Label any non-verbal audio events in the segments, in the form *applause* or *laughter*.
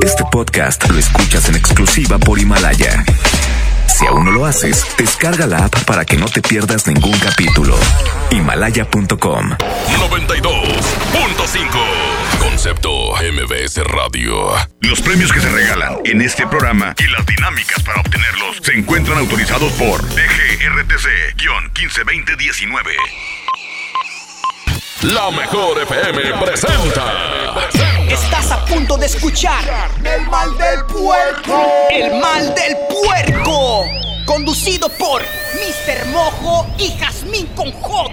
Este podcast lo escuchas en exclusiva por Himalaya. Si aún no lo haces, descarga la app para que no te pierdas ningún capítulo. Himalaya.com 92.5 Concepto MBS Radio. Los premios que se regalan en este programa y las dinámicas para obtenerlos se encuentran autorizados por DGRTC-152019. La mejor FM presenta. Estás a punto de escuchar El mal del puerco. El mal del puerco. Conducido por Mr. Mojo y Jazmín con J.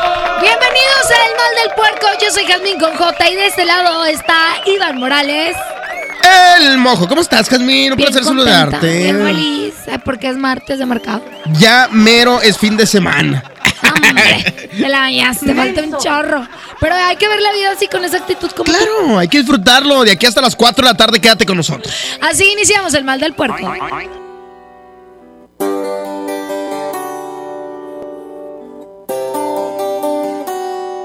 Bienvenidos a El Mal del Puerco. Yo soy Jazmín con J y de este lado está Iván Morales. El mojo, ¿cómo estás, Jazmín? Un Bien placer contenta, saludarte. Bien feliz, eh, porque es martes de mercado. Ya mero es fin de semana. Hombre, te la bañaste, te falta un chorro. Pero hay que ver la vida así con esa actitud como tú. Claro, hay que disfrutarlo. De aquí hasta las 4 de la tarde, quédate con nosotros. Así iniciamos El Mal del Puerco.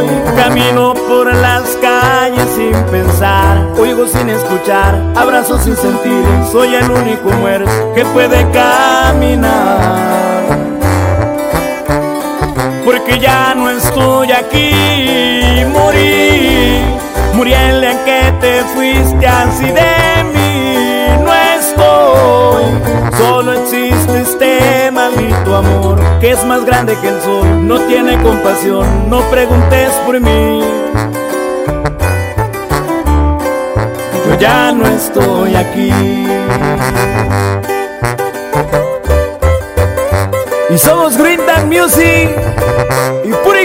estoy, camino por las calles sin pensar, oigo sin escuchar, abrazo sin sentir, soy el único muerto que puede caminar. Porque ya no estoy aquí, morí, morí el día que te fuiste así de mí, no estoy, solo este amor que es más grande que el sol, no tiene compasión, no preguntes por mí. Yo ya no estoy aquí. Y somos Green Music y Puri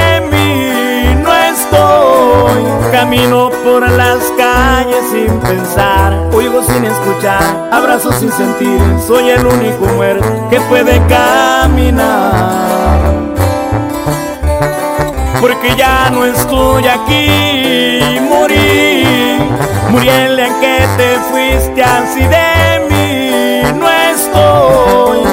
camino por las calles sin pensar, oigo sin escuchar, abrazo sin sentir, soy el único muerto que puede caminar. Porque ya no estoy aquí, morí, morí el en que te fuiste así de mí, no estoy,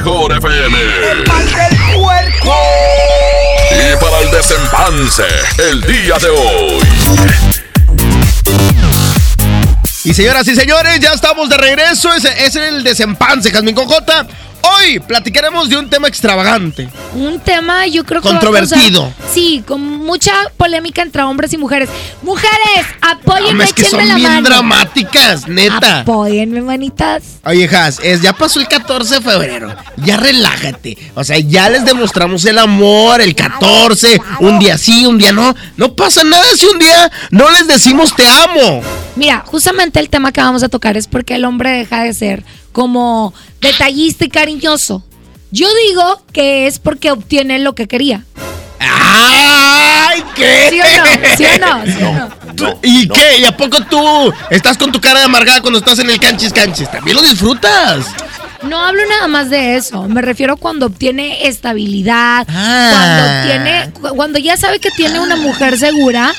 Mejor FM. El mal del puerco. Y para el desempance, el día de hoy. Y señoras y señores, ya estamos de regreso. Ese es el desempance, Jazmín Cojota. Hoy platicaremos de un tema extravagante. Un tema, yo creo que. a Controvertido. sí, con mucha polémica entre hombres y mujeres. Mujeres, apóyenme, es que son la bien mano. dramáticas, neta. Apóyenme, manitas. Oye, Jazz, es, ya pasó el 14 de febrero. Ya relájate. O sea, ya les demostramos el amor el 14. Un día sí, un día no. No pasa nada si un día no les decimos te amo. Mira, justamente el tema que vamos a tocar es porque el hombre deja de ser como detallista y cariñoso. Yo digo que es porque obtiene lo que quería. ¡Ay, qué! ¿Sí o no? ¿Sí o no? ¿Sí o no? ¿Tú- ¿Y qué? ¿Y a poco tú estás con tu cara de amargada cuando estás en el canchis canchis? ¿También lo disfrutas? No hablo nada más de eso. Me refiero cuando obtiene estabilidad, Ah. cuando tiene, cu- cuando ya sabe que tiene una mujer segura,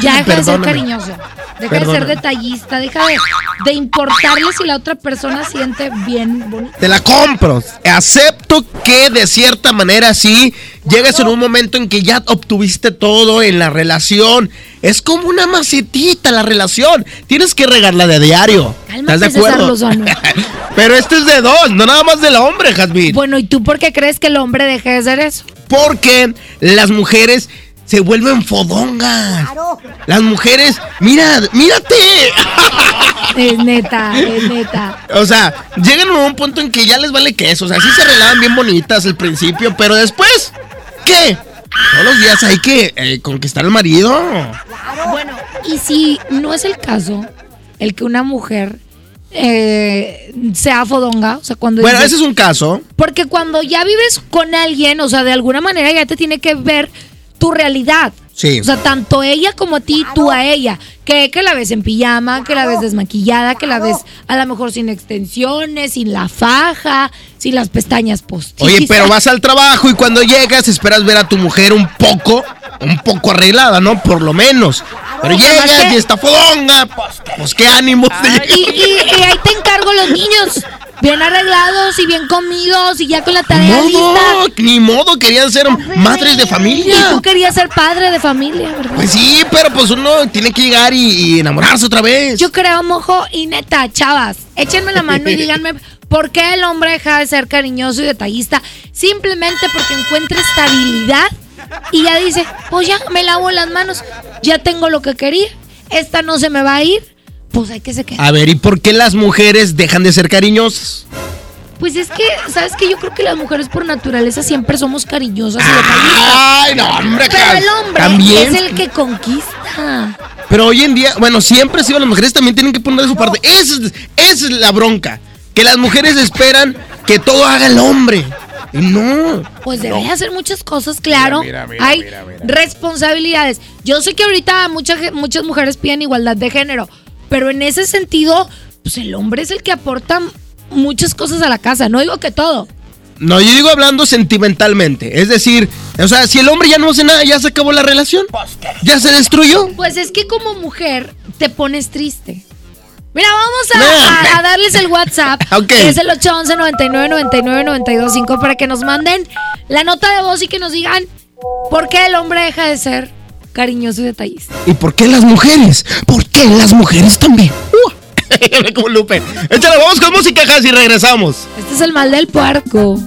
ya deja de ser cariñoso. Deja de ser detallista, deja de, de importarle si la otra persona siente bien bonito. Te la compro. Acepto que de cierta manera sí llegas en un momento en que ya obtuviste todo en la relación. Es como una macetita la relación. Tienes que regarla de diario. Cálmate, ¿Estás de acuerdo? *laughs* Pero este es de dos, no nada más del hombre, Jasmine. Bueno, ¿y tú por qué crees que el hombre deje de ser eso? Porque las mujeres se vuelven fodongas. Las mujeres, mira, mírate. Es *laughs* neta, es neta. O sea, llegan a un punto en que ya les vale queso. O sea, sí se relaban bien bonitas al principio, pero después, ¿qué? Todos los días hay que eh, conquistar al marido. Bueno, y si no es el caso, el que una mujer eh, sea fodonga, o sea, cuando... Bueno, ese es un caso. Porque cuando ya vives con alguien, o sea, de alguna manera ya te tiene que ver tu realidad. Sí. O sea, tanto ella como a ti, tú a ella. Que, que la ves en pijama, que la ves desmaquillada, que la ves a lo mejor sin extensiones, sin la faja, sin las pestañas postizas. Oye, pero vas al trabajo y cuando llegas esperas ver a tu mujer un poco, un poco arreglada, ¿no? Por lo menos. Pero llegas que- y está fodonga. Pues qué ánimos. te Y, y- y ahí te encargo los niños. Bien arreglados y bien comidos y ya con la Ni tarea modo, lista. ni modo, querían ser madres de Y familia. tú querías ser padre de familia, ¿verdad? Pues sí, pero pues uno tiene que llegar y, y enamorarse otra vez. Yo creo, mojo, y neta, chavas, échenme la mano y *laughs* díganme por qué el hombre deja de ser cariñoso y detallista. Simplemente porque encuentra estabilidad y ya dice, pues ya me lavo las manos, ya tengo lo que quería, esta no se me va a ir, pues hay que se quede. A ver, ¿y por qué las mujeres dejan de ser cariñosas? Pues es que, ¿sabes qué? Yo creo que las mujeres por naturaleza siempre somos cariñosas y detallistas. Ay, no, hombre, Pero el hombre también. es el que conquista. Pero hoy en día, bueno, siempre ha sido las mujeres también tienen que poner de su parte. Esa es, esa es la bronca. Que las mujeres esperan que todo haga el hombre. No. Pues debe hacer muchas cosas, claro. Hay responsabilidades. Yo sé que ahorita muchas, muchas mujeres piden igualdad de género, pero en ese sentido, pues el hombre es el que aporta muchas cosas a la casa. No digo que todo. No, yo digo hablando sentimentalmente. Es decir, o sea, si el hombre ya no hace nada, ya se acabó la relación. Ya se destruyó. Pues es que como mujer te pones triste. Mira, vamos a, No. a- a darles el WhatsApp. *laughs* Ok. que es el 811 99 99 92 5 para que nos manden la nota de voz y que nos digan por qué el hombre deja de ser cariñoso y detallista. ¿Y por qué las mujeres? ¿Por qué las mujeres también? Uh. Ve *laughs* como Lupe. Échale, vamos con música, Has, y regresamos. Este es el mal del puerco.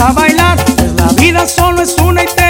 A bailar. La vida solo es una y tenemos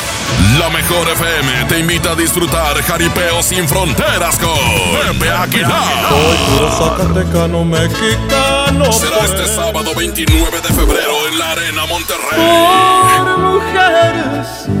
La mejor FM te invita a disfrutar jaripeo sin fronteras con Pepe Aguilar. puro zacatecano mexicano. Será este sábado 29 de febrero en la Arena Monterrey. Por mujeres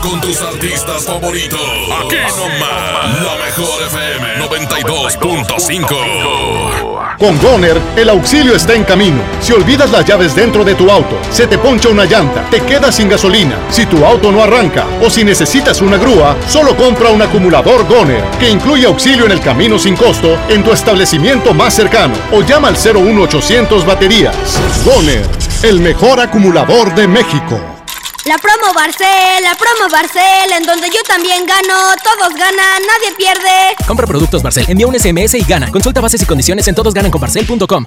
con tus artistas favoritos. Aquí nomás, la mejor FM 92.5. Con Goner, el auxilio está en camino. Si olvidas las llaves dentro de tu auto, se te poncha una llanta, te quedas sin gasolina, si tu auto no arranca o si necesitas una grúa, solo compra un acumulador Goner, que incluye auxilio en el camino sin costo en tu establecimiento más cercano o llama al 01800 baterías. Goner, el mejor acumulador de México. La promo Barcel, la promo Barcel, en donde yo también gano, todos ganan, nadie pierde. Compra productos Barcel, envía un SMS y gana. Consulta bases y condiciones en todosgananconbarcel.com.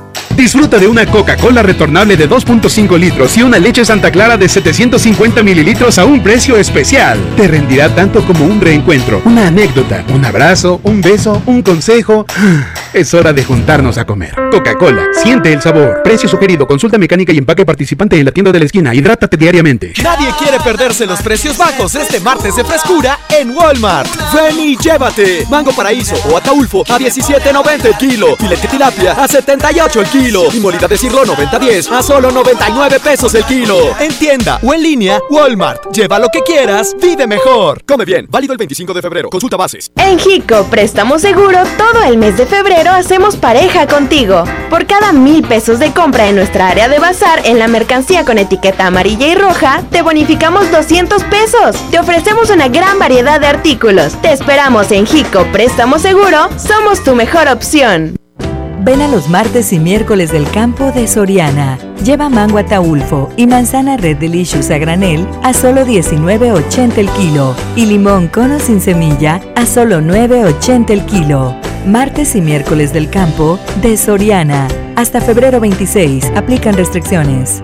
Disfruta de una Coca-Cola retornable de 2.5 litros y una leche Santa Clara de 750 mililitros a un precio especial. Te rendirá tanto como un reencuentro, una anécdota, un abrazo, un beso, un consejo. Es hora de juntarnos a comer. Coca-Cola, siente el sabor. Precio sugerido, consulta mecánica y empaque participante en la tienda de la esquina. Hidrátate diariamente. Nadie quiere perderse los precios bajos este martes de frescura en Walmart. Ven y llévate. Mango paraíso o ataulfo a 17.90 el kilo. Filete tilapia a 78 el kilo. Y molida de cirlo 90.10 a solo 99 pesos el kilo. En tienda o en línea, Walmart. Lleva lo que quieras, vive mejor. Come bien. Válido el 25 de febrero. Consulta bases. En Jico Préstamo Seguro, todo el mes de febrero hacemos pareja contigo. Por cada mil pesos de compra en nuestra área de bazar en la mercancía con etiqueta amarilla y roja, te bonificamos 200 pesos. Te ofrecemos una gran variedad de artículos. Te esperamos en Jico Préstamo Seguro, somos tu mejor opción. Ven a los martes y miércoles del campo de Soriana. Lleva mango ataulfo y manzana Red Delicious a granel a solo 19.80 el kilo y limón cono sin semilla a solo 9.80 el kilo. Martes y miércoles del campo de Soriana. Hasta febrero 26. Aplican restricciones.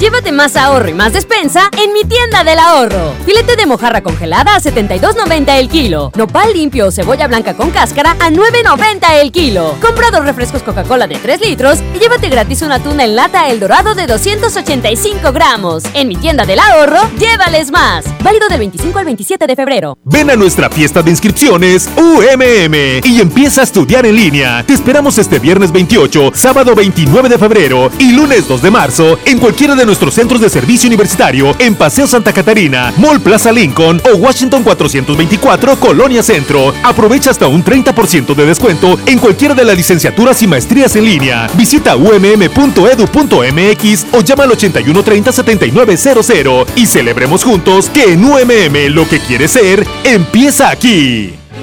Llévate más ahorro y más despensa en mi tienda del ahorro. Filete de mojarra congelada a 72.90 el kilo. Nopal limpio o cebolla blanca con cáscara a 9.90 el kilo. Compra dos refrescos Coca-Cola de 3 litros y llévate gratis una tuna en lata El Dorado de 285 gramos. En mi tienda del ahorro, llévales más. Válido del 25 al 27 de febrero. Ven a nuestra fiesta de inscripciones UMM y empieza a estudiar en línea. Te esperamos este viernes 28, sábado 29 de febrero y lunes 2 de marzo en cualquiera de nuestros centros de servicio universitario en Paseo Santa Catarina, Mall Plaza Lincoln o Washington 424, Colonia Centro. Aprovecha hasta un 30% de descuento en cualquiera de las licenciaturas y maestrías en línea. Visita umm.edu.mx o llama al 8130 7900 y celebremos juntos que en UMM lo que quiere ser empieza aquí.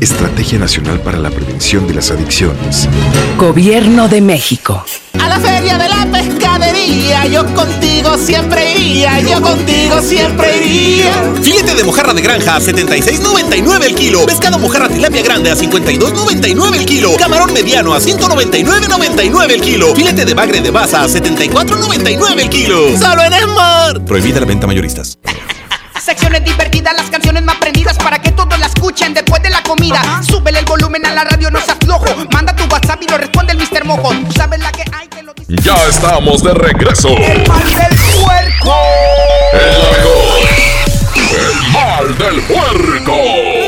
Estrategia Nacional para la Prevención de las Adicciones. Gobierno de México. A la feria de la pescadería, yo contigo siempre iría, yo contigo siempre iría. Filete de mojarra de granja a 76.99 el kilo. Pescado mojarra tilapia grande a 52.99 el kilo. Camarón mediano a 199.99 el kilo. Filete de bagre de baza a 74.99 el kilo. Solo en Smart. Prohibida la venta mayoristas. Secciones divertidas, las canciones más prendidas para que todos la escuchen después de la comida. Súbele el volumen a la radio, no se aflojo. Manda tu WhatsApp y lo responde el Mr. Mojo. Tú sabes la que hay que lo dice. Ya estamos de regreso. El mal del puerco. El mal del puerco.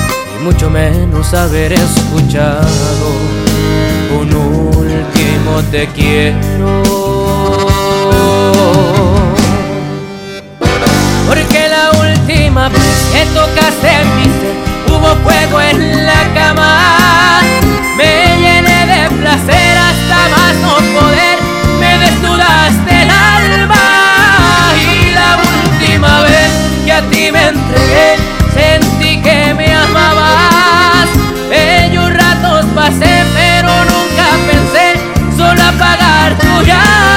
mucho menos haber escuchado un último te quiero. Porque la última vez que tocaste mi ser hubo fuego en la cama. Me llené de placer hasta más no poder. Me desnudaste el alma y la última vez que a ti me entregué pasé pero nunca pensé solo apagar tu llama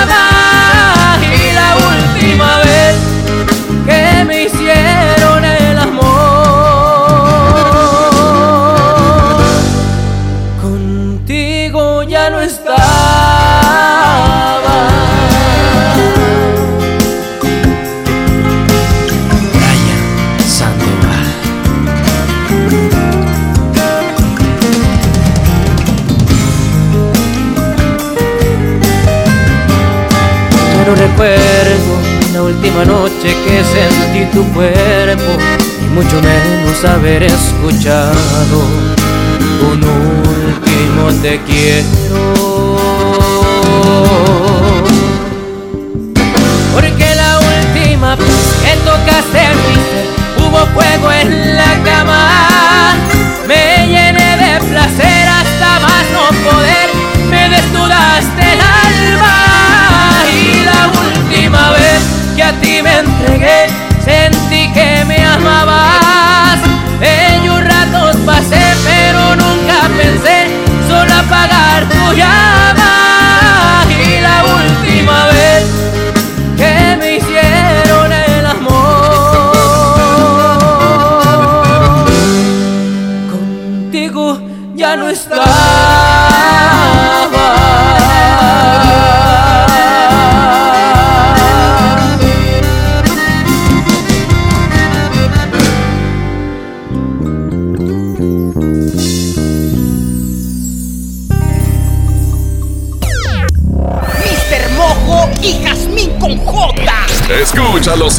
última noche que sentí tu cuerpo y mucho menos haber escuchado un último te quiero. Porque la última vez que tocaste mi ser hubo fuego en la cama, me llené de placer hasta más no poder.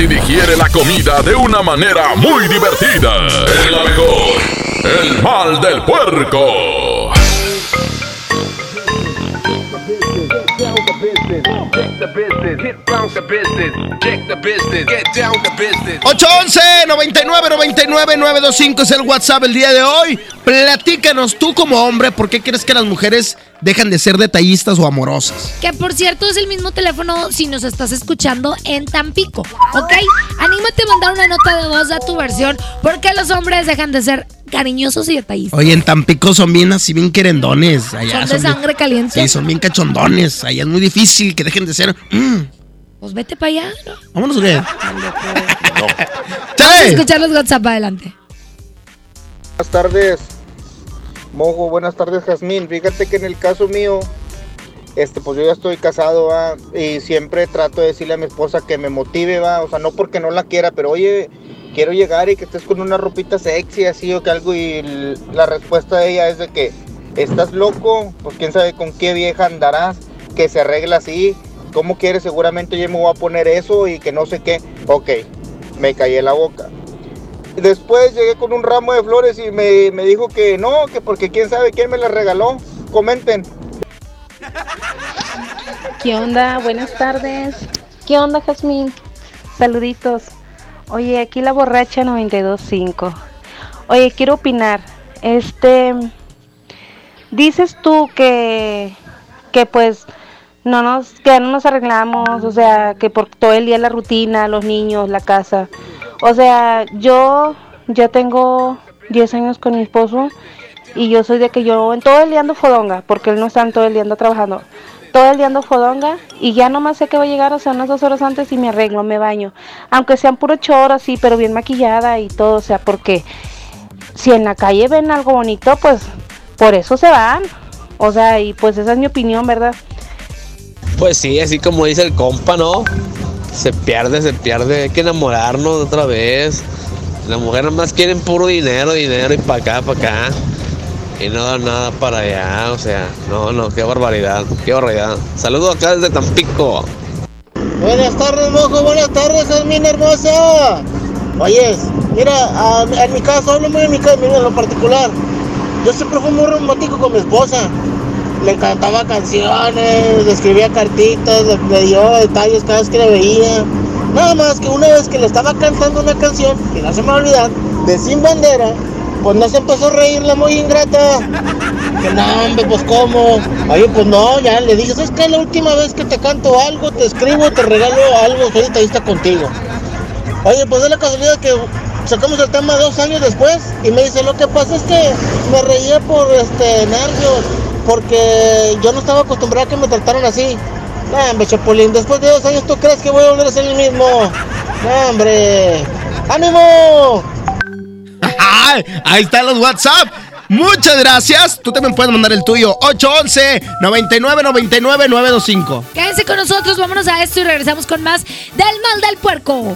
Y digiere la comida de una manera muy divertida. Es la mejor. El mal del puerco. 811 99 99 925 es el WhatsApp el día de hoy. Platícanos tú como hombre, ¿por qué crees que las mujeres dejan de ser detallistas o amorosas? Que por cierto es el mismo teléfono si nos estás escuchando en Tampico, ¿ok? Anímate a mandar una nota de voz a tu versión. ¿Por qué los hombres dejan de ser cariñosos y detallistas? Oye, en Tampico son bien así, bien querendones. Allá Son de sangre caliente. Sí, son bien cachondones. Allá es muy difícil que dejen de ser. mm. Pues vete para allá. ¿no? Vámonos, ¿qué? *laughs* Vamos a escuchar los WhatsApp adelante. Buenas tardes, Mojo. Buenas tardes, Jazmín. Fíjate que en el caso mío, este, pues yo ya estoy casado, y siempre trato de decirle a mi esposa que me motive, va, o sea, no porque no la quiera, pero oye, quiero llegar y que estés con una ropita sexy, así o que algo, y la respuesta de ella es de que estás loco, pues quién sabe con qué vieja andarás, que se arregla así, ¿cómo quieres? Seguramente yo me voy a poner eso y que no sé qué. Ok, me callé la boca. Después llegué con un ramo de flores y me, me dijo que no, que porque quién sabe quién me las regaló. Comenten. ¿Qué onda? Buenas tardes. ¿Qué onda, Jazmín? Saluditos. Oye, aquí la borracha 925. Oye, quiero opinar. Este. Dices tú que. que pues. No nos, que no nos arreglamos, o sea, que por todo el día la rutina, los niños, la casa. O sea, yo ya tengo 10 años con mi esposo y yo soy de que yo en todo el día ando fodonga, porque él no está todo el día ando trabajando. Todo el día ando fodonga y ya nomás sé que va a llegar, o sea, unas dos horas antes y me arreglo, me baño. Aunque sean puro choro, sí, pero bien maquillada y todo, o sea, porque si en la calle ven algo bonito, pues por eso se van. O sea, y pues esa es mi opinión, ¿verdad? Pues sí, así como dice el compa, ¿no? Se pierde, se pierde, hay que enamorarnos otra vez. Las mujeres más quieren puro dinero, dinero y para acá, para acá. Y no dan nada para allá, o sea, no, no, qué barbaridad, qué barbaridad. Saludos acá desde Tampico. Buenas tardes, mojo. Buenas tardes, Jasmine hermosa. Oyes, mira, en mi caso, hablo muy en mi caso, mira, en lo particular. Yo siempre fui muy romántico con mi esposa. Le cantaba canciones, le escribía cartitas, le, le dio detalles cada vez que la veía. Nada más que una vez que le estaba cantando una canción, que no se me va a olvidar, de Sin Bandera, pues no se empezó a reír la muy ingrata. Que no, hombre, pues cómo. Oye, pues no, ya le dije, ¿sabes qué? La última vez que te canto algo, te escribo, te regalo algo, soy detallista contigo. Oye, pues es la casualidad que sacamos el tema dos años después y me dice, lo que pasa es que me reía por este nervios, porque yo no estaba acostumbrado a que me trataran así. No, hombre, Chapulín, después de dos años, ¿tú crees que voy a volver a ser el mismo? No, hombre. ¡Ánimo! Ay, Ahí están los WhatsApp. Muchas gracias. Tú también puedes mandar el tuyo. 811 99 99 925. Quédense con nosotros, vámonos a esto y regresamos con más del mal del puerco.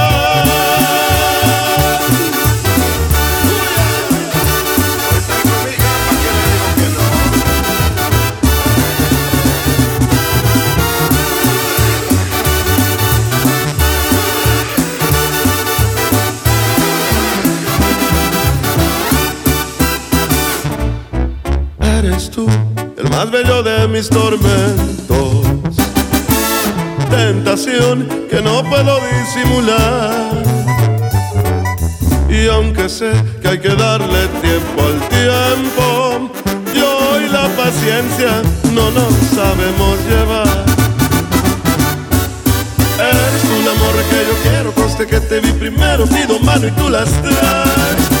Más bello de mis tormentos. Tentación que no puedo disimular. Y aunque sé que hay que darle tiempo al tiempo, yo y la paciencia no nos sabemos llevar. Eres la morra que yo quiero, conste que te vi primero, pido mano y tú las traes.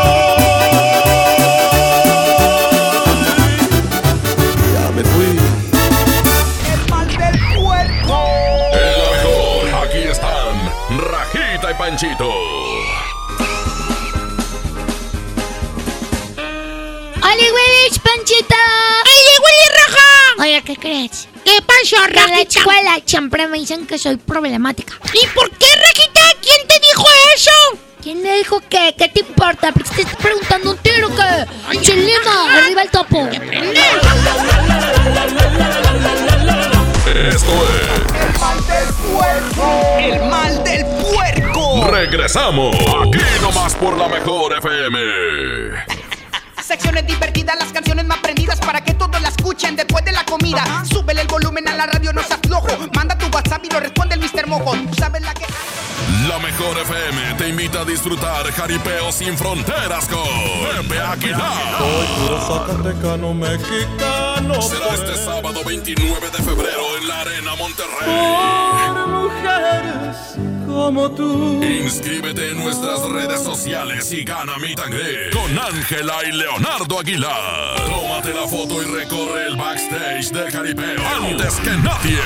Siempre me dicen que soy problemática. ¿Y por qué, Rajita? ¿Quién te dijo eso? ¿Quién le dijo que? ¿Qué te importa? ¿Por qué te estás preguntando un tiro que? ¡Chilima! ¡Arriba el topo! Esto es. El mal del puerco. Regresamos. Aquí nomás por la mejor FM. Secciones divertidas, las canciones más prendidas escuchen después de la comida. Súbele el volumen a la radio, no seas flojo. Manda tu WhatsApp y lo responde el Mr. Mojo. Tú sabes la que. La mejor FM te invita a disfrutar jaripeo sin fronteras con Pepe Aguilar. Soy puro zacatecano mexicano. Será este sábado 29 de febrero en la Arena Monterrey. Por mujeres como tú. Inscríbete en nuestras redes sociales y gana mi tangre con Ángela y Leonardo Aguilar. Tómate la foto y recorre el backstage del jaripeo antes que nadie.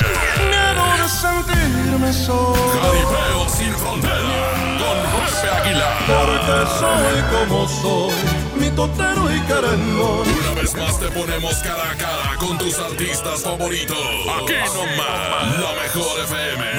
Debo de sentirme solo. Jaripeo sin frontera con Pepe Aguilar. Porque soy como soy, mi totero y querendón. Una vez más te ponemos cara a cara con tus artistas favoritos. Aquí nomás, la mejor FM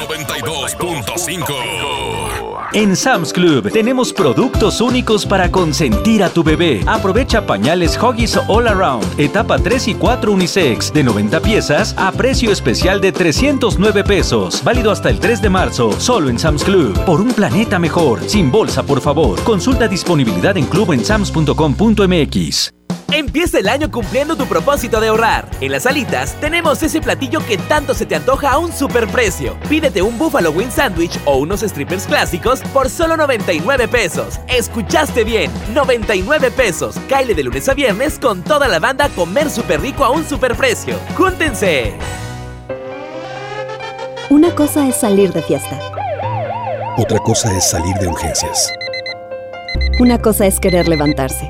92.5. En Sam's Club tenemos productos únicos para consentir a tu bebé. Aprovecha pañales Huggies All Around, etapa 3 y 4 unisex, de 90 piezas a precio especial de 309 pesos. Válido hasta el 3 de marzo, solo en Sam's Club. Por un planeta mejor, sin bolsa, por favor. Consulta disponibilidad en club en sams.com.mx. Empieza el año cumpliendo tu propósito de ahorrar. En las alitas tenemos ese platillo que tanto se te antoja a un superprecio. Pídete un Buffalo Wing Sandwich o unos strippers clásicos por solo 99 pesos. Escuchaste bien, 99 pesos. Caile de lunes a viernes con toda la banda a comer súper rico a un superprecio. ¡Júntense! Una cosa es salir de fiesta. Otra cosa es salir de urgencias. Una cosa es querer levantarse.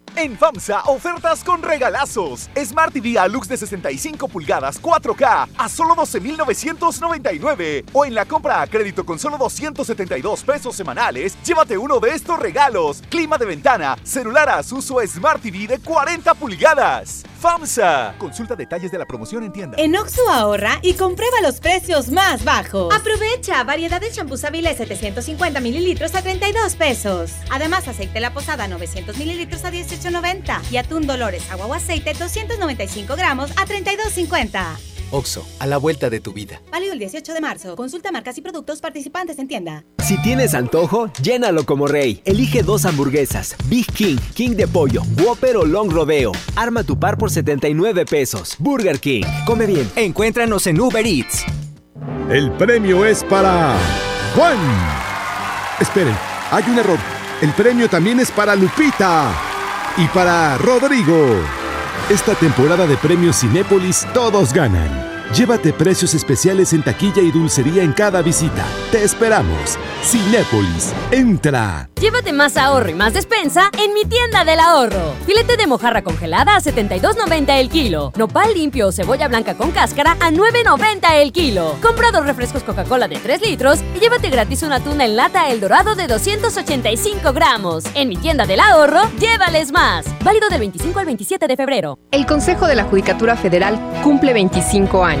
En FAMSA, ofertas con regalazos. Smart TV Alux de 65 pulgadas 4K a solo 12,999. O en la compra a crédito con solo 272 pesos semanales, llévate uno de estos regalos. Clima de ventana, celular Asus o Smart TV de 40 pulgadas. FAMSA. Consulta detalles de la promoción en tienda. En Oxxo ahorra y comprueba los precios más bajos. Aprovecha variedad de champús Avilés 750 mililitros a 32 pesos. Además, aceite La Posada 900 mililitros a 18.90 y atún Dolores agua o aceite 295 gramos a 32.50. Oxo, a la vuelta de tu vida. Válido el 18 de marzo. Consulta marcas y productos participantes en tienda. Si tienes antojo, llénalo como rey. Elige dos hamburguesas, Big King, King de pollo, Whopper o Long Rodeo. Arma tu par por 79 pesos. Burger King. Come bien. Encuéntranos en Uber Eats. El premio es para Juan. Esperen, hay un error. El premio también es para Lupita y para Rodrigo. Esta temporada de premios Cinépolis todos ganan. Llévate precios especiales en taquilla y dulcería en cada visita. Te esperamos. Cinépolis, entra. Llévate más ahorro y más despensa en mi tienda del ahorro. Filete de mojarra congelada a 72.90 el kilo. Nopal limpio o cebolla blanca con cáscara a 9.90 el kilo. Compra dos refrescos Coca-Cola de 3 litros y llévate gratis una tuna en lata El Dorado de 285 gramos. En mi tienda del ahorro, llévales más. Válido del 25 al 27 de febrero. El Consejo de la Judicatura Federal cumple 25 años.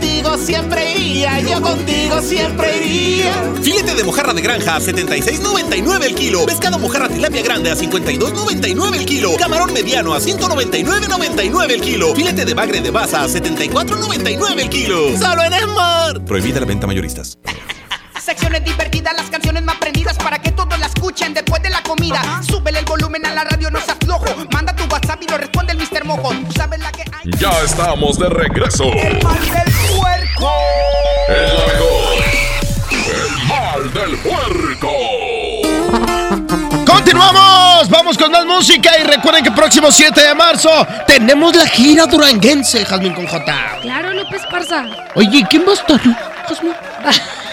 contigo siempre iría, yo contigo siempre iría. Filete de mojarra de granja a 76.99 el kilo. Pescado mojarra tilapia grande a 52.99 el kilo. Camarón mediano a 199.99 el kilo. Filete de bagre de baza a 74.99 el kilo. Solo en Smart. Prohibida la venta mayoristas. Secciones divertidas, las canciones más prendidas para todos la escuchen después de la comida. Súbele el volumen a la radio, no se aflojo. Manda tu WhatsApp y lo responde el Mr. Mojo. Tú sabes la que hay. Ya estamos de regreso. El mal del puerco. El mejor. El mal del puerco. Continuamos, vamos con más música y recuerden que próximo 7 de marzo tenemos la gira duranguense, Jazmín con J. Claro, López Parza. Oye, ¿quién va a estar? Jazmín. *laughs*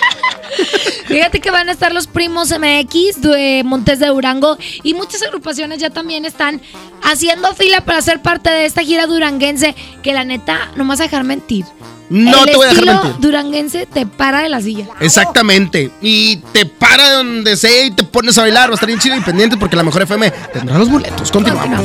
Fíjate que van a estar los primos MX de Montes de Durango y muchas agrupaciones ya también están haciendo fila para ser parte de esta gira duranguense que la neta, no me vas a dejar mentir. No El te voy a dejar mentir. duranguense te para de la silla. Exactamente. Y te para donde sea y te pones a bailar. Va a estar bien chido y pendiente porque la mejor FM tendrá los boletos. Continuamos.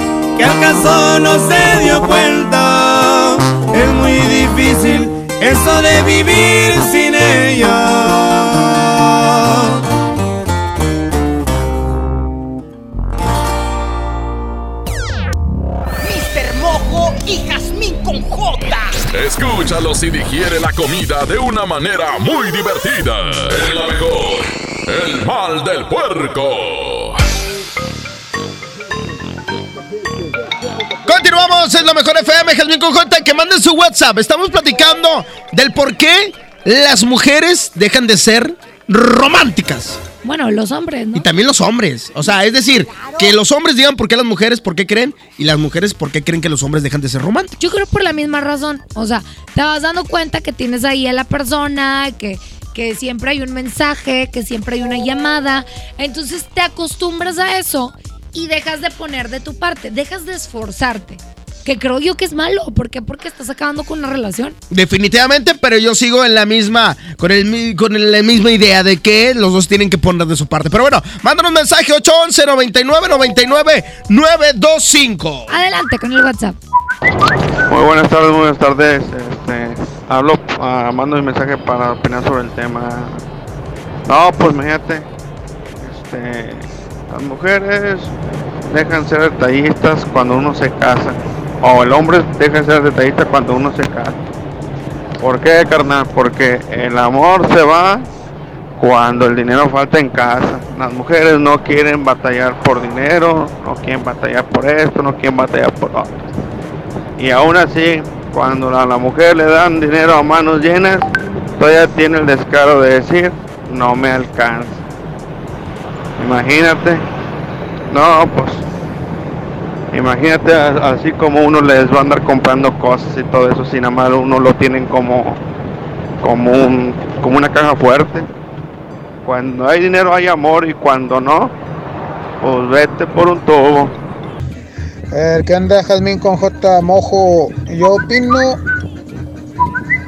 que acaso no se dio cuenta. Es muy difícil eso de vivir sin ella. Mr. Mojo y Jazmín con J. Escúchalos y digiere la comida de una manera muy divertida. Es la mejor. El mal del puerco. Continuamos en lo mejor FM, Jazmín con J, que manden su WhatsApp. Estamos platicando del por qué las mujeres dejan de ser románticas. Bueno, los hombres, ¿no? Y también los hombres. O sea, es decir, que los hombres digan por qué las mujeres, por qué creen, y las mujeres por qué creen que los hombres dejan de ser románticos. Yo creo por la misma razón. O sea, te vas dando cuenta que tienes ahí a la persona, que, que siempre hay un mensaje, que siempre hay una llamada. Entonces te acostumbras a eso y dejas de poner de tu parte, dejas de esforzarte. Que creo yo que es malo. ¿Por qué? Porque estás acabando con una relación. Definitivamente, pero yo sigo en la misma, con, el, mi- con el- la misma idea de que los dos tienen que poner de su parte. Pero bueno, mándanos un mensaje 811 99 99 925. Adelante con el WhatsApp. Muy buenas tardes, muy buenas tardes. Este, hablo, ah, mando mi mensaje para opinar sobre el tema. No, pues imagínate, este, las mujeres dejan ser detallistas cuando uno se casa. O el hombre deja de ser detallista cuando uno se casa. ¿Por qué, carnal? Porque el amor se va cuando el dinero falta en casa. Las mujeres no quieren batallar por dinero, no quieren batallar por esto, no quieren batallar por otro. Y aún así, cuando a la mujer le dan dinero a manos llenas, todavía tiene el descaro de decir, no me alcanza. Imagínate. No, pues. Imagínate así como uno les va a andar comprando cosas y todo eso, sin nada más uno lo tienen como, como, un, como una caja fuerte. Cuando hay dinero hay amor y cuando no, pues vete por un tubo. Eh, ¿Qué onda, Jazmín con J Mojo? Yo opino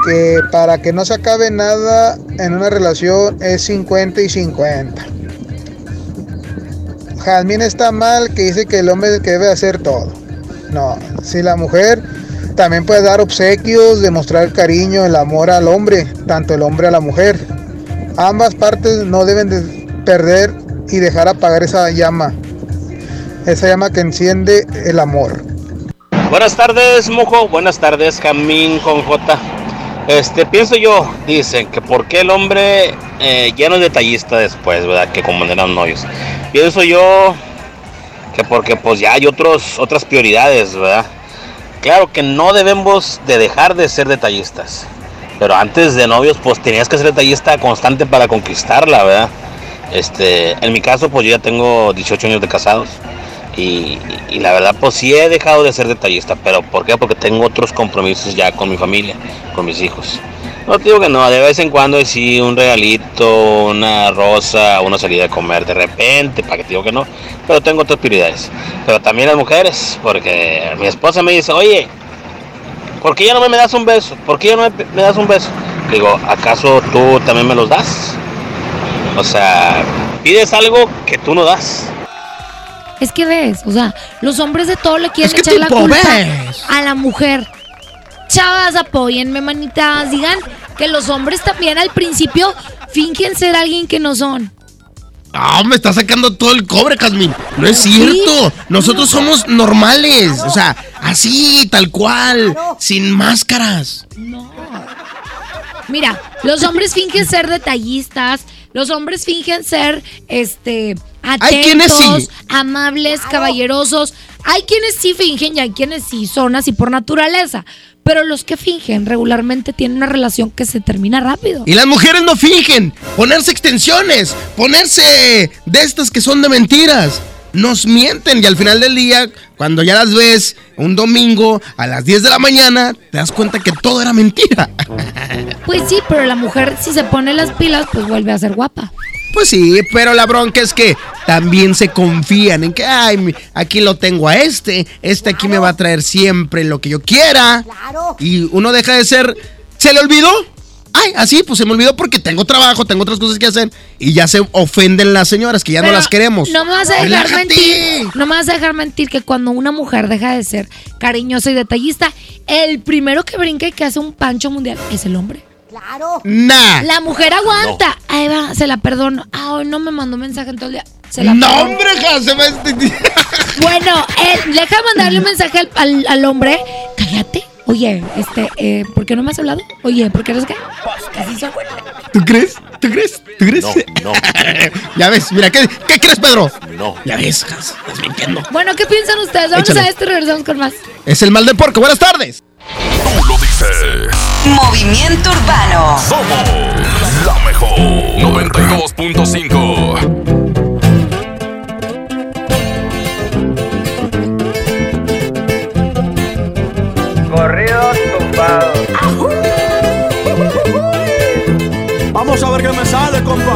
que para que no se acabe nada en una relación es 50 y 50. Jazmín está mal que dice que el hombre que debe hacer todo. No, si la mujer también puede dar obsequios, demostrar cariño, el amor al hombre, tanto el hombre a la mujer. Ambas partes no deben de perder y dejar apagar esa llama, esa llama que enciende el amor. Buenas tardes, Mojo. Buenas tardes, Camín con J. Este, pienso yo, dicen que por qué el hombre eh, ya no es detallista después, ¿verdad? Que como eran novios. Pienso yo que porque pues ya hay otros, otras prioridades, ¿verdad? Claro que no debemos de dejar de ser detallistas. Pero antes de novios, pues tenías que ser detallista constante para conquistarla, ¿verdad? Este, en mi caso, pues yo ya tengo 18 años de casados. Y, y la verdad, pues sí he dejado de ser detallista. ¿Pero por qué? Porque tengo otros compromisos ya con mi familia, con mis hijos. No te digo que no, de vez en cuando sí, un regalito, una rosa, una salida a comer de repente, para que te digo que no. Pero tengo otras prioridades. Pero también las mujeres, porque mi esposa me dice, oye, ¿por qué ya no me das un beso? ¿Por qué ya no me, me das un beso? Le digo, ¿acaso tú también me los das? O sea, pides algo que tú no das. Es que ves, o sea, los hombres de todo le quieren Es que echar la culpa ves. a la mujer. Chavas, apóyenme, manitas. Digan que los hombres también al principio fingen ser alguien que no son. Ah, me está sacando todo el cobre, Jazmín. No es cierto. Nosotros somos normales. O sea, así, tal cual. Sin máscaras. Mira, los hombres fingen ser detallistas, los hombres fingen ser, este, atentos, sí. amables, caballerosos. Hay quienes sí fingen y hay quienes sí son así por naturaleza. Pero los que fingen regularmente tienen una relación que se termina rápido. Y las mujeres no fingen. Ponerse extensiones. Ponerse de estas que son de mentiras. Nos mienten y al final del día, cuando ya las ves un domingo a las 10 de la mañana, te das cuenta que todo era mentira. Pues sí, pero la mujer si se pone las pilas, pues vuelve a ser guapa. Pues sí, pero la bronca es que también se confían en que, ay, aquí lo tengo a este, este aquí me va a traer siempre lo que yo quiera. Y uno deja de ser, ¿se le olvidó? ay, así, pues se me olvidó porque tengo trabajo, tengo otras cosas que hacer. Y ya se ofenden las señoras, que ya no las queremos. No me vas a dejar Relájate. mentir. No me vas a dejar mentir que cuando una mujer deja de ser cariñosa y detallista, el primero que brinca y que hace un pancho mundial es el hombre. Claro. Nah. La mujer aguanta. Ahí va, se la perdono. Ah, hoy no me mandó mensaje en todo el día. Se la No, perdono. hombre, ja, se me... *laughs* *laughs* Bueno, eh, deja mandarle un mensaje al, al- al hombre. Cállate. Oye, este, eh, ¿por qué no me has hablado? Oye, ¿por qué eres qué? Así son. ¿Tú crees? ¿Tú crees? ¿Tú crees? No, no. *laughs* ya ves, mira, ¿qué, qué crees, Pedro? No. Ya ves, estás mintiendo. Bueno, ¿qué piensan ustedes? Vamos Échale. a esto y regresamos con más. Es el mal del porco. Buenas tardes. Tú lo dices. Movimiento Urbano. Somos la mejor. 92.5. Corridos tumbados. Vamos a ver qué me sale, compa.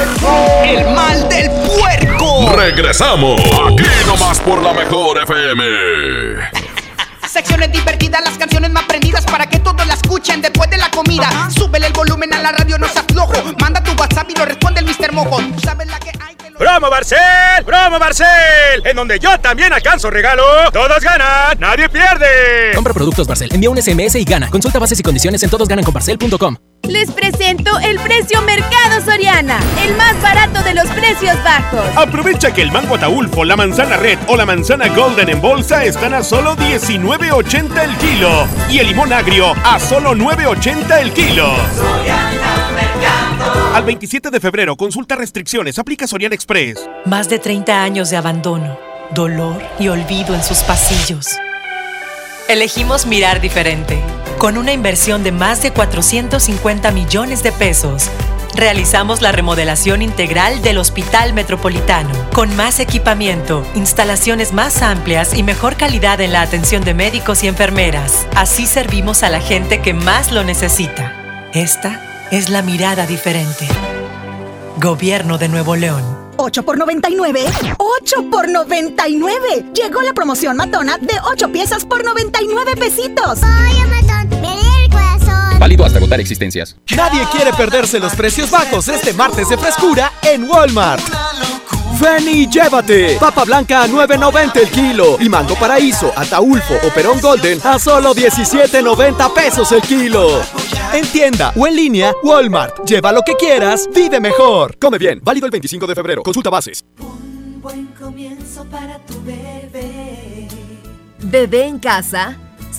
Puerco. El mal del puerco. Regresamos. Aquí nomás por la mejor FM. Secciones divertidas, las canciones más prendidas para que todos la escuchen después de la comida. Súbele el volumen a la radio, no seas flojo. Manda tu WhatsApp y lo responde el Mr. Mojo. Tú sabes la que hay. ¡Promo Barcel! ¡Promo Barcel! En donde yo también alcanzo regalo. Todos ganan, nadie pierde. Compra productos Barcel, envía un SMS y gana. Consulta bases y condiciones en todosgananconbarcel.com. Les presento el precio Mercado Soriana, el más barato de los precios bajos. Aprovecha que el mango ataulfo, la manzana red o la manzana golden en bolsa están a solo 19.80 el kilo. Y el limón agrio a solo 9.80 el kilo. Al 27 de febrero, consulta restricciones, aplica Soriana Express. Más de 30 años de abandono, dolor y olvido en sus pasillos. Elegimos mirar diferente. Con una inversión de más de 450 millones de pesos, realizamos la remodelación integral del Hospital Metropolitano, con más equipamiento, instalaciones más amplias y mejor calidad en la atención de médicos y enfermeras. Así servimos a la gente que más lo necesita. Esta es la mirada diferente. Gobierno de Nuevo León. 8 por 99. 8 por 99. Llegó la promoción matona de 8 piezas por 99 pesitos. Oye, Válido hasta agotar existencias. Nadie quiere perderse los precios bajos este martes de frescura en Walmart. Ven y llévate. Papa blanca a 9.90 el kilo. Y mango paraíso, ataulfo o perón golden a solo 17.90 pesos el kilo. En tienda o en línea, Walmart. Lleva lo que quieras, vive mejor. Come bien. Válido el 25 de febrero. Consulta bases. Buen comienzo para tu bebé. Bebé en casa.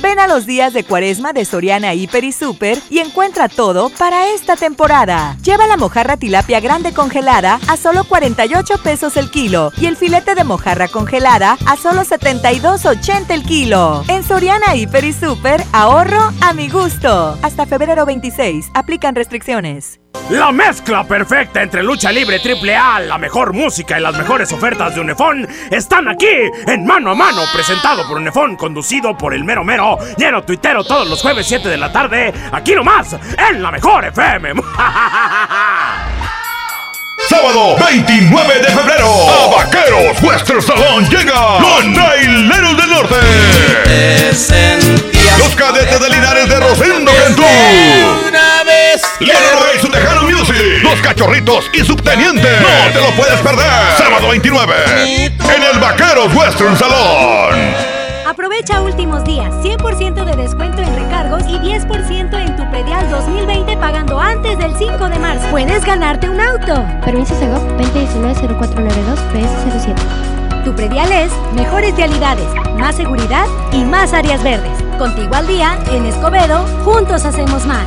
Ven a los días de cuaresma de Soriana Hiper y Super y encuentra todo para esta temporada. Lleva la mojarra tilapia grande congelada a solo 48 pesos el kilo y el filete de mojarra congelada a solo 72.80 el kilo. En Soriana Hiper y Super, ahorro a mi gusto. Hasta febrero 26, aplican restricciones. La mezcla perfecta entre lucha libre triple A, la mejor música y las mejores ofertas de Unefón están aquí en Mano a Mano, presentado por Unefón, conducido por el mero mero, lleno tuitero todos los jueves 7 de la tarde, aquí nomás, en la mejor FM. *laughs* Sábado 29 de febrero, a Vaqueros Western Salón llega los Traileros del Norte. Los cadetes de Linares de Rosendo Cantú. Una vez. Leonardo y su Tejano Music. Los Cachorritos y Subteniente. No te lo puedes perder. Sábado 29. En el Vaqueros Western Salón. Aprovecha últimos días, 100% de descuento en recargos y 10% en tu predial 2020 pagando antes del 5 de marzo. Puedes ganarte un auto. Permiso Segov 2019-0492 PS07. Tu predial es mejores realidades, más seguridad y más áreas verdes. Contigo al día, en Escobedo, juntos hacemos más.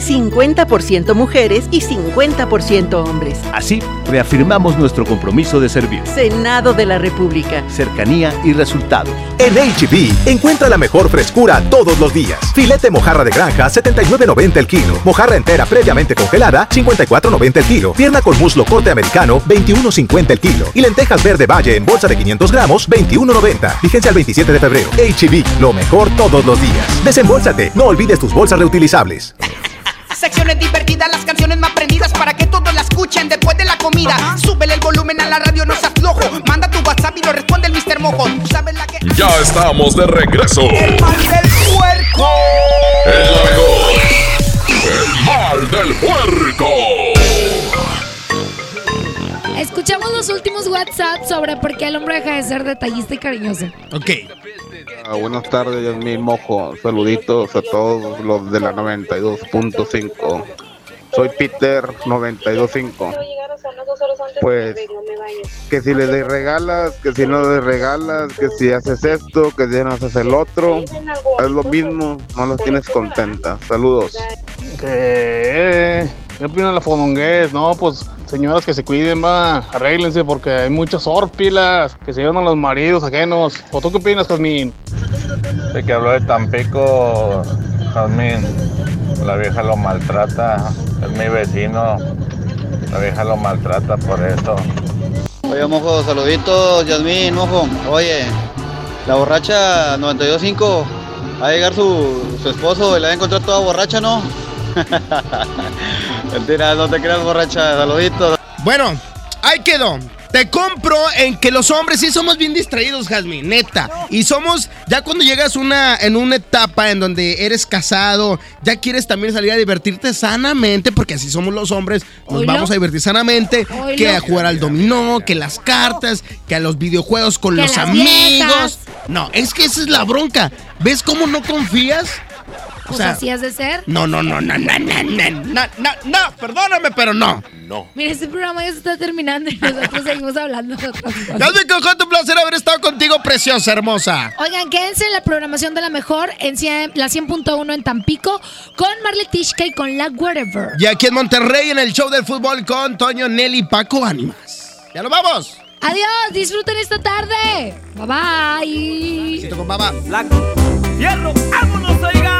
50% mujeres y 50% hombres. Así, reafirmamos nuestro compromiso de servir. Senado de la República. Cercanía y resultados. En HB, encuentra la mejor frescura todos los días. Filete mojarra de granja, 79.90 el kilo. Mojarra entera previamente congelada, 54.90 el kilo. Pierna con muslo corte americano, 21.50 el kilo. Y lentejas verde valle en bolsa de 500 gramos, 21.90. Vigencia el 27 de febrero. HB, lo mejor todos los días. Desembolsate, no olvides tus bolsas reutilizables. Secciones divertidas, las canciones más prendidas para que todos la escuchen después de la comida. Súbele el volumen a la radio, no seas flojo. Manda tu WhatsApp y lo responde el Mr. Mojo. Tú sabes la que. Ya estamos de regreso. El mal del puerco. El la mejor. El mal del puerco. Escuchamos los últimos WhatsApp sobre por qué el hombre deja de ser detallista y cariñoso. Ok. Ah, buenas tardes, Yasmín Mojo. Saluditos a todos los de la 92.5. Soy Peter 925. Pues que si le regalas, que si no le regalas, que si haces esto, que si no haces el otro, es lo mismo, no los tienes contentas. Saludos. ¿Qué opina la fodonguez? No, pues señoras que se cuiden, va, arréglense porque hay muchas orpilas que se llevan a los maridos ajenos. ¿O tú qué opinas, Jazmín? De que habló de Tampico, Jazmín. La vieja lo maltrata, es mi vecino. La vieja lo maltrata por eso. Oye, mojo, saluditos, Yasmín, mojo. Oye, la borracha 92.5, va a llegar su, su esposo y la va a encontrar toda borracha, ¿no? *laughs* Mentira, no te creas borracha, saluditos. Bueno, ahí quedó. Te compro en que los hombres sí somos bien distraídos, Jasmine, neta. Y somos, ya cuando llegas una, en una etapa en donde eres casado, ya quieres también salir a divertirte sanamente, porque así somos los hombres, nos Oilo. vamos a divertir sanamente, Oilo. que a jugar al dominó, que las cartas, que a los videojuegos con Que los amigos. viejas. No, es que esa es la bronca. ¿Ves cómo no confías? O Pues sea, así has de ser. no, no, no, no, no, no, no, no, no, no, perdóname, pero no. No. Mira, este programa ya se está terminando y nosotros seguimos hablando de otras cosas. Jasmine Conjunto, un placer haber estado contigo, preciosa, hermosa. Oigan, quédense en la programación de la mejor en 100 la 100.1 en Tampico con Marley Tishka y con la Whatever. Y aquí en Monterrey, en el show del fútbol con Toño, Nelly y Paco Ánimas. ¡Ya nos vamos! Adiós, disfruten esta tarde. Bye bye. ¡Vámonos, oiga!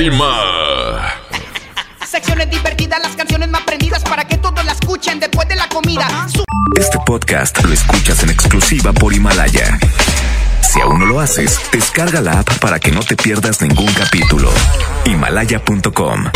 Próxima. Secciones divertidas, las canciones más prendidas para que todos la escuchen después de la comida. Este podcast lo escuchas en exclusiva por Himalaya. Si aún no lo haces, descarga la app para que no te pierdas ningún capítulo. Himalaya.com